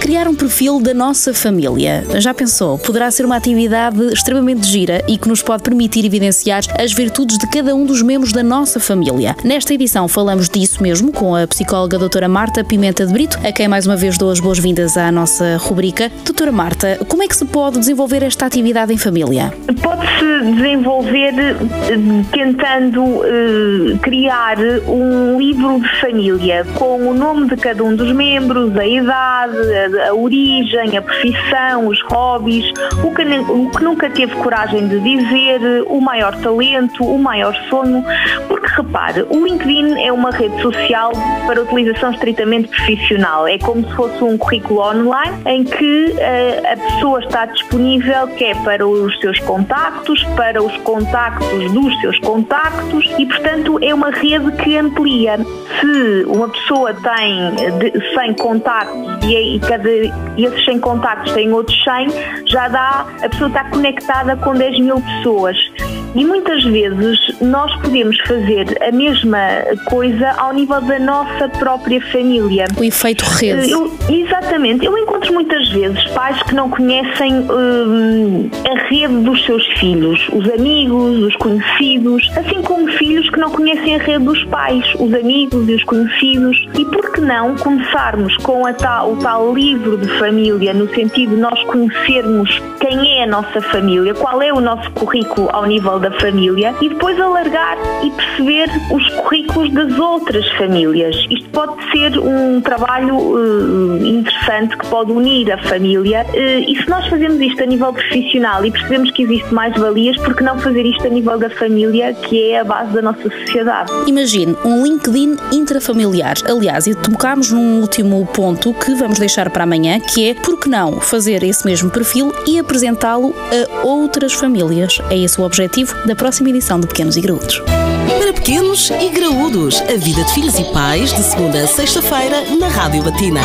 criar um perfil da nossa família. Já pensou? Poderá ser uma atividade extremamente gira e que nos pode permitir evidenciar as virtudes de cada um dos membros da nossa família. Nesta edição falamos disso mesmo com a psicóloga doutora Marta Pimenta de Brito, a quem mais uma vez dou as boas-vindas à nossa rubrica. Doutora Marta, como é que se pode desenvolver esta atividade em família? Pode-se desenvolver eh, tentando uh, criar um livro de família com o nome de cada um dos membros, a idade, a origem, a profissão, os hobbies, o que, o que nunca teve coragem de dizer, o maior talento, o maior sonho, porque repare, o LinkedIn é uma rede social para utilização estritamente profissional. É como se fosse um currículo online em que uh, a pessoa está disponível quer para os seus contactos, para os contactos dos seus contactos e, portanto, é uma rede que amplia. Se uma pessoa tem de, 100 contactos e cada esses 100 contactos têm outros 100, já dá, a pessoa está conectada com 10 mil pessoas. E muitas vezes nós podemos fazer a mesma coisa ao nível da nossa própria família. O efeito rede. Eu, exatamente. Eu encontro muitas vezes pais que não conhecem hum, a rede dos seus filhos, os amigos, os conhecidos, assim como filhos que não conhecem a rede dos pais, os amigos e os conhecidos. E por que não começarmos com a tal, o tal livro de família, no sentido de nós conhecermos quem é a nossa família, qual é o nosso currículo ao nível da família e depois alargar e perceber os currículos das outras famílias. Isto pode ser um trabalho uh, interessante que pode unir a família uh, e se nós fazemos isto a nível profissional e percebemos que existe mais valias, por que não fazer isto a nível da família, que é a base da nossa sociedade? Imagine um LinkedIn intrafamiliar. Aliás, e tocámos num último ponto que vamos deixar para amanhã, que é por que não fazer esse mesmo perfil e apresentá-lo a outras famílias. É esse o objetivo da próxima edição de Pequenos e Graúdos. Para pequenos e graúdos, a vida de filhos e pais, de segunda a sexta-feira, na Rádio Latina.